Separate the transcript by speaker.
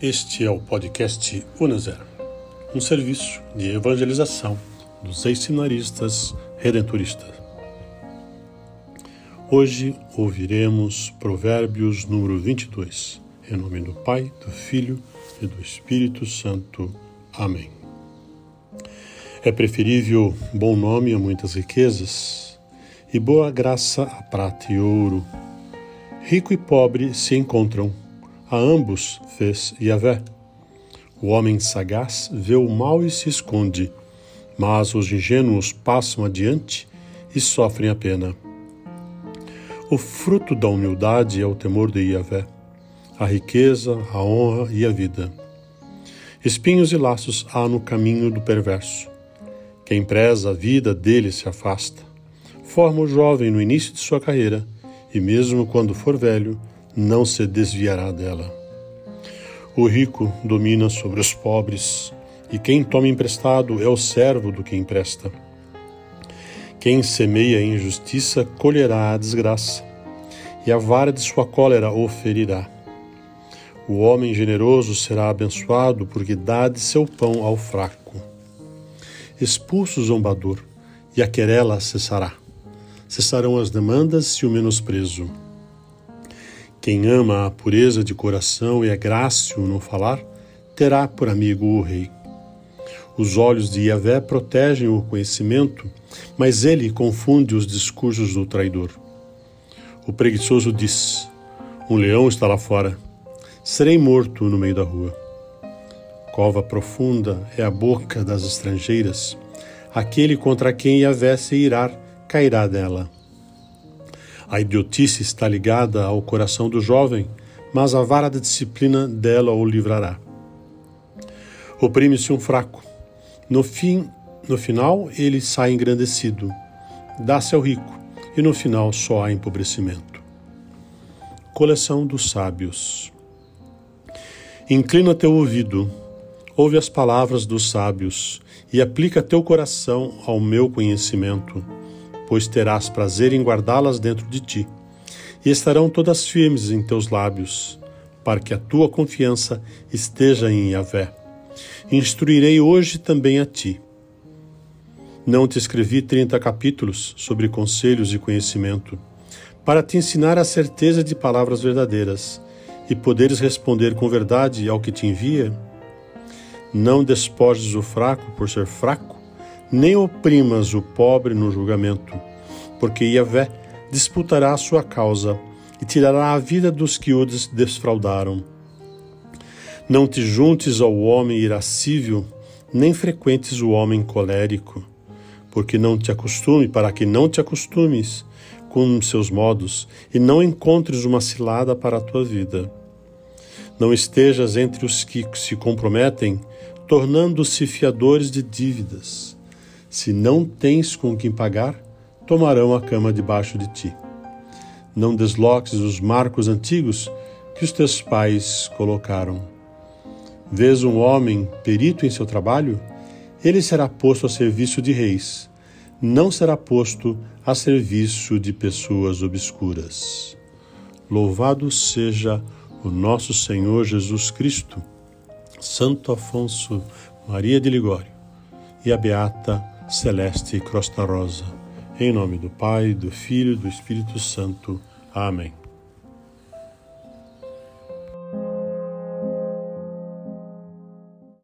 Speaker 1: Este é o podcast Unazer, um serviço de evangelização dos ex-seminaristas redentoristas. Hoje ouviremos Provérbios número 22, em nome do Pai, do Filho e do Espírito Santo. Amém. É preferível bom nome a muitas riquezas e boa graça a prata e ouro. Rico e pobre se encontram a ambos fez Yahvé. O homem sagaz vê o mal e se esconde, mas os ingênuos passam adiante e sofrem a pena. O fruto da humildade é o temor de Yahvé, a riqueza, a honra e a vida. Espinhos e laços há no caminho do perverso. Quem preza a vida dele se afasta. Forma o jovem no início de sua carreira, e mesmo quando for velho, não se desviará dela. O rico domina sobre os pobres, e quem toma emprestado é o servo do que empresta. Quem semeia injustiça colherá a desgraça, e a vara de sua cólera o ferirá. O homem generoso será abençoado, porque dá de seu pão ao fraco. Expulso o zombador, e a querela cessará. Cessarão as demandas e o menosprezo. Quem ama a pureza de coração e é grácil no falar, terá por amigo o rei. Os olhos de Yahvé protegem o conhecimento, mas ele confunde os discursos do traidor. O preguiçoso diz: Um leão está lá fora. Serei morto no meio da rua. Cova profunda é a boca das estrangeiras. Aquele contra quem Yahvé se irar cairá dela. A idiotice está ligada ao coração do jovem, mas a vara da disciplina dela o livrará. Oprime-se um fraco. No fim, no final, ele sai engrandecido. Dá-se ao rico, e no final só há empobrecimento. Coleção dos sábios. Inclina teu ouvido, ouve as palavras dos sábios, e aplica teu coração ao meu conhecimento pois terás prazer em guardá-las dentro de ti, e estarão todas firmes em teus lábios, para que a tua confiança esteja em Yahvé. Instruirei hoje também a ti. Não te escrevi trinta capítulos sobre conselhos e conhecimento, para te ensinar a certeza de palavras verdadeiras e poderes responder com verdade ao que te envia? Não despojes o fraco por ser fraco, nem oprimas o pobre no julgamento, porque Yahvé disputará a sua causa e tirará a vida dos que o desfraudaram. Não te juntes ao homem irascível, nem frequentes o homem colérico, porque não te acostume, para que não te acostumes com seus modos e não encontres uma cilada para a tua vida. Não estejas entre os que se comprometem, tornando-se fiadores de dívidas se não tens com quem pagar, tomarão a cama debaixo de ti. Não desloques os marcos antigos que os teus pais colocaram. Vês um homem perito em seu trabalho? Ele será posto a serviço de reis, não será posto a serviço de pessoas obscuras. Louvado seja o nosso Senhor Jesus Cristo, Santo Afonso Maria de Ligório e a Beata Celeste Crosta Rosa. Em nome do Pai, do Filho e do Espírito Santo. Amém.